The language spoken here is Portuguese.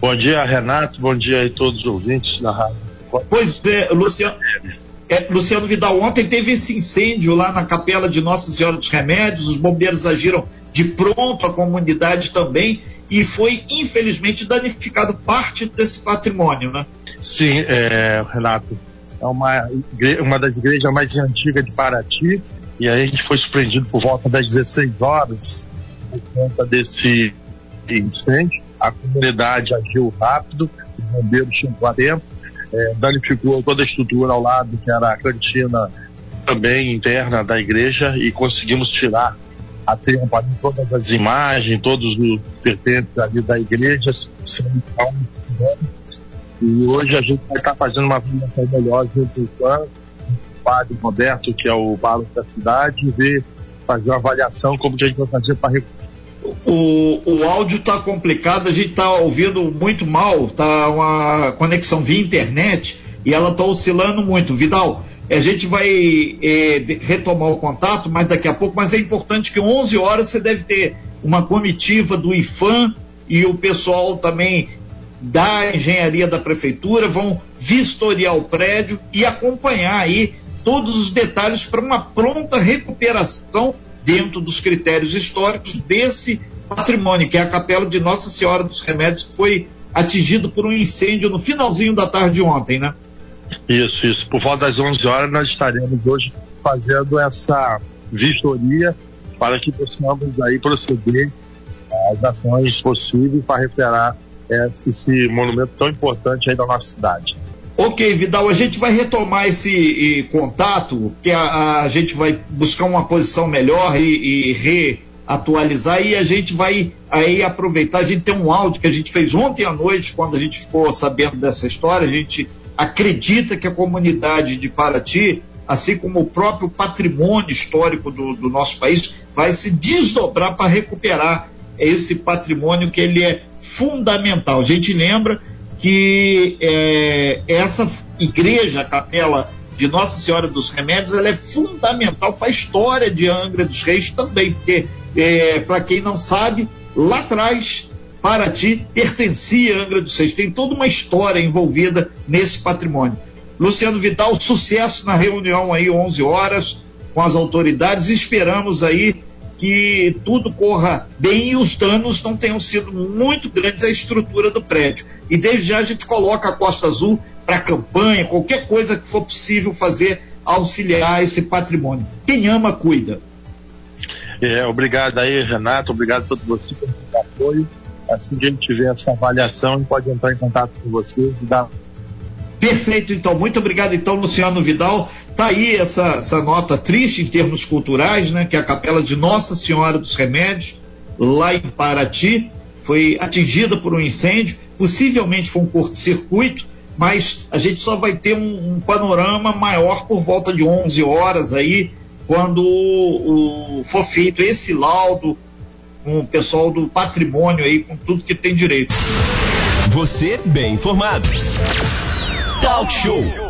Bom dia, Renato. Bom dia a todos os ouvintes da rádio. Pois é, Luciano. É, Luciano Vidal, ontem teve esse incêndio lá na capela de Nossa Senhora dos Remédios, os bombeiros agiram de pronto, a comunidade também, e foi infelizmente danificado parte desse patrimônio, né? Sim, é, Renato, é uma, uma das igrejas mais antigas de Paraty, e aí a gente foi surpreendido por volta das 16 horas por conta desse incêndio. A comunidade agiu rápido, os bombeiros chegou a é, danificou toda a estrutura ao lado, que era a cantina também interna da igreja, e conseguimos tirar a tempo ali todas as imagens, todos os pertences ali da igreja, sem e hoje a gente vai estar fazendo uma avaliação melhor junto com o padre Roberto, que é o balo da cidade, e ver, fazer uma avaliação como que a gente vai fazer para o, o áudio está complicado, a gente está ouvindo muito mal, tá uma conexão via internet e ela está oscilando muito. Vidal, a gente vai é, retomar o contato mais daqui a pouco, mas é importante que 11 horas você deve ter uma comitiva do IFAM e o pessoal também da engenharia da prefeitura vão vistoriar o prédio e acompanhar aí todos os detalhes para uma pronta recuperação dentro dos critérios históricos desse patrimônio, que é a Capela de Nossa Senhora dos Remédios, que foi atingido por um incêndio no finalzinho da tarde ontem, né? Isso, isso. Por volta das 11 horas nós estaremos hoje fazendo essa vistoria para que possamos aí proceder às ações possíveis para recuperar esse monumento tão importante aí da nossa cidade. Ok, Vidal, a gente vai retomar esse e, contato, que a, a, gente vai buscar uma posição melhor e, e reatualizar e a gente vai aí aproveitar. A gente tem um áudio que a gente fez ontem à noite, quando a gente ficou sabendo dessa história. A gente acredita que a comunidade de Paraty, assim como o próprio patrimônio histórico do, do nosso país, vai se desdobrar para recuperar esse patrimônio que ele é fundamental. A gente lembra que é, essa igreja, a capela de Nossa Senhora dos Remédios, ela é fundamental para a história de Angra dos Reis também, porque, é, para quem não sabe, lá atrás, Paraty pertencia a Angra dos Reis, tem toda uma história envolvida nesse patrimônio. Luciano Vidal, sucesso na reunião aí, 11 horas, com as autoridades, esperamos aí que tudo corra bem e os danos não tenham sido muito grandes à estrutura do prédio. E desde já a gente coloca a Costa Azul para campanha, qualquer coisa que for possível fazer auxiliar esse patrimônio. Quem ama, cuida. É, obrigado aí, Renato, obrigado a todos vocês pelo apoio. Assim que a gente tiver essa avaliação, a gente pode entrar em contato com vocês e dar Perfeito, então. Muito obrigado, então, Luciano Vidal. Tá aí essa, essa nota triste em termos culturais, né? Que é a Capela de Nossa Senhora dos Remédios, lá em Paraty, foi atingida por um incêndio. Possivelmente foi um curto-circuito, mas a gente só vai ter um, um, panorama maior por volta de 11 horas aí, quando o, o, for feito esse laudo com o pessoal do patrimônio aí, com tudo que tem direito. Você bem informado. Talk Show.